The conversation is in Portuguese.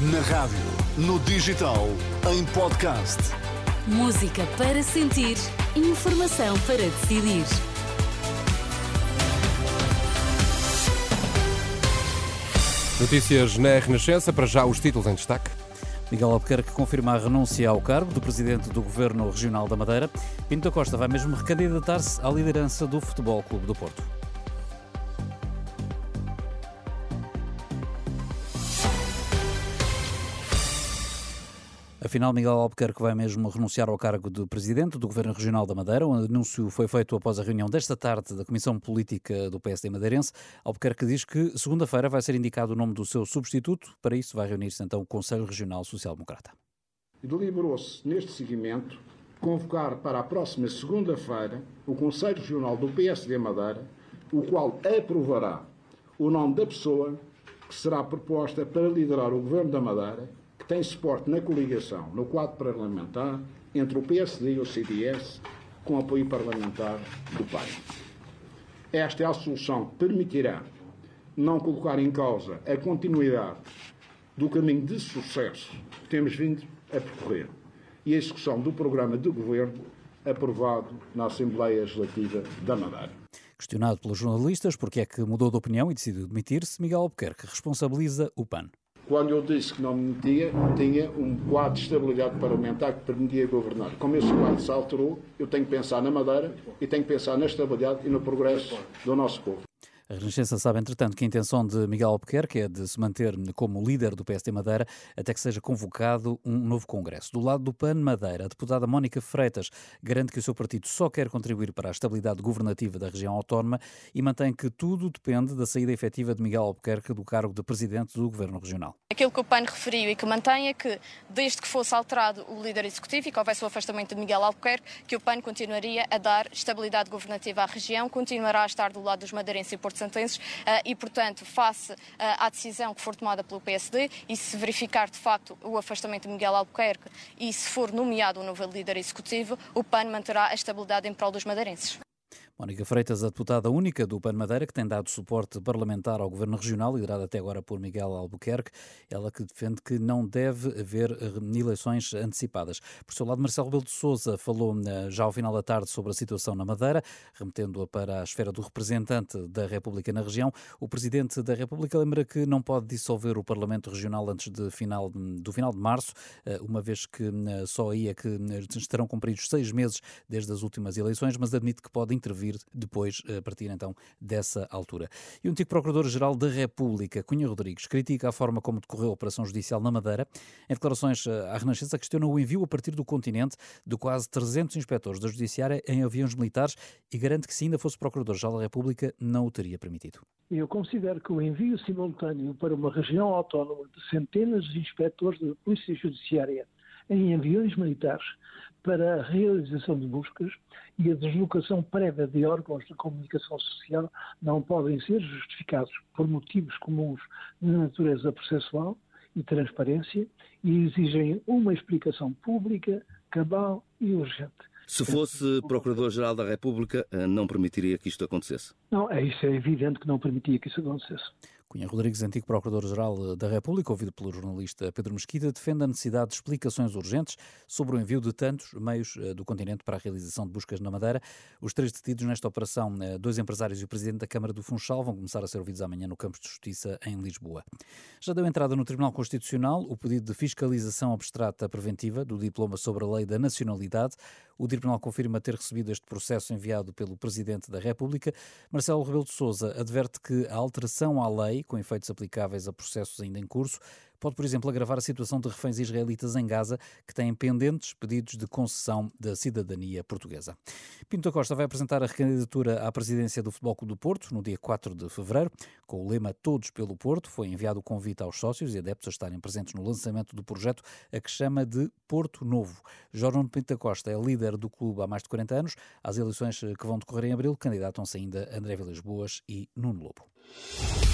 Na rádio, no digital, em podcast. Música para sentir, informação para decidir. Notícias na Renascença, para já os títulos em destaque. Miguel Albuquerque confirma a renúncia ao cargo do presidente do Governo Regional da Madeira. Pinto da Costa vai mesmo recandidatar-se à liderança do Futebol Clube do Porto. Afinal, Miguel Albuquerque vai mesmo renunciar ao cargo de presidente do Governo Regional da Madeira. O anúncio foi feito após a reunião desta tarde da Comissão Política do PSD Madeirense. Albuquerque diz que segunda-feira vai ser indicado o nome do seu substituto. Para isso, vai reunir-se então o Conselho Regional Social Democrata. Deliberou-se neste seguimento convocar para a próxima segunda-feira o Conselho Regional do PSD Madeira, o qual aprovará o nome da pessoa que será proposta para liderar o Governo da Madeira que tem suporte na coligação, no quadro parlamentar, entre o PSD e o CDS, com apoio parlamentar do PAI. Esta é a solução que permitirá não colocar em causa a continuidade do caminho de sucesso que temos vindo a percorrer e a execução do programa de governo aprovado na Assembleia Legislativa da Madeira. Questionado pelos jornalistas porque é que mudou de opinião e decidiu demitir-se, Miguel Albuquerque responsabiliza o PAN. Quando eu disse que não me metia, tinha um quadro de estabilidade parlamentar que permitia governar. Como esse quadro se alterou, eu tenho que pensar na Madeira e tenho que pensar na estabilidade e no progresso do nosso povo. A Renascença sabe, entretanto, que a intenção de Miguel Albuquerque é de se manter como líder do PSD Madeira até que seja convocado um novo congresso. Do lado do PAN Madeira, a deputada Mónica Freitas garante que o seu partido só quer contribuir para a estabilidade governativa da região autónoma e mantém que tudo depende da saída efetiva de Miguel Albuquerque do cargo de presidente do governo regional. Aquilo que o PAN referiu e que mantém é que, desde que fosse alterado o líder executivo e que houvesse o afastamento de Miguel Albuquerque, que o PAN continuaria a dar estabilidade governativa à região, continuará a estar do lado dos madeirenses e santenses eh, e, portanto, face eh, à decisão que for tomada pelo PSD e se verificar de facto o afastamento de Miguel Albuquerque e se for nomeado um novo líder executivo, o PAN manterá a estabilidade em prol dos madeirenses. Mónica Freitas, a deputada única do PAN Madeira, que tem dado suporte parlamentar ao governo regional, liderado até agora por Miguel Albuquerque, ela que defende que não deve haver eh, eleições antecipadas. Por seu lado, Marcelo Rebelo de Sousa falou eh, já ao final da tarde sobre a situação na Madeira, remetendo-a para a esfera do representante da República na região. O Presidente da República lembra que não pode dissolver o Parlamento Regional antes de final, do final de março, eh, uma vez que só aí é que estarão cumpridos seis meses desde as últimas eleições, mas admite que pode intervir vir depois, a partir então dessa altura. E o antigo Procurador-Geral da República, Cunha Rodrigues, critica a forma como decorreu a operação judicial na Madeira. Em declarações eh, à Renascença, questiona o envio a partir do continente de quase 300 inspectores da Judiciária em aviões militares e garante que se ainda fosse Procurador-Geral da República não o teria permitido. Eu considero que o envio simultâneo para uma região autónoma de centenas de inspectores da Polícia Judiciária em aviões militares para a realização de buscas e a deslocação prévia de órgãos de comunicação social não podem ser justificados por motivos comuns de natureza processual e transparência e exigem uma explicação pública, cabal e urgente. Se fosse Procurador-Geral da República, eh, não permitiria que isto acontecesse? Não, é isso é evidente que não permitia que isso acontecesse. Cunha Rodrigues, antigo Procurador-Geral da República, ouvido pelo jornalista Pedro Mesquita, defende a necessidade de explicações urgentes sobre o envio de tantos meios eh, do continente para a realização de buscas na Madeira. Os três detidos nesta operação, eh, dois empresários e o presidente da Câmara do Funchal, vão começar a ser ouvidos amanhã no Campos de Justiça, em Lisboa. Já deu entrada no Tribunal Constitucional o pedido de fiscalização abstrata preventiva do diploma sobre a lei da nacionalidade. O Tribunal confirma ter recebido este processo enviado pelo Presidente da República. Marcelo Rebelo de Sousa adverte que a alteração à lei, com efeitos aplicáveis a processos ainda em curso, pode, por exemplo, agravar a situação de reféns israelitas em Gaza que têm pendentes pedidos de concessão da cidadania portuguesa. Pinto Costa vai apresentar a recandidatura à presidência do Futebol Clube do Porto no dia 4 de fevereiro, com o lema Todos pelo Porto. Foi enviado o convite aos sócios e adeptos a estarem presentes no lançamento do projeto, a que chama de Porto Novo. Jornal Pinto Costa é líder do clube há mais de 40 anos. Às eleições que vão decorrer em abril, candidatam-se ainda André Vilas Boas e Nuno Lobo.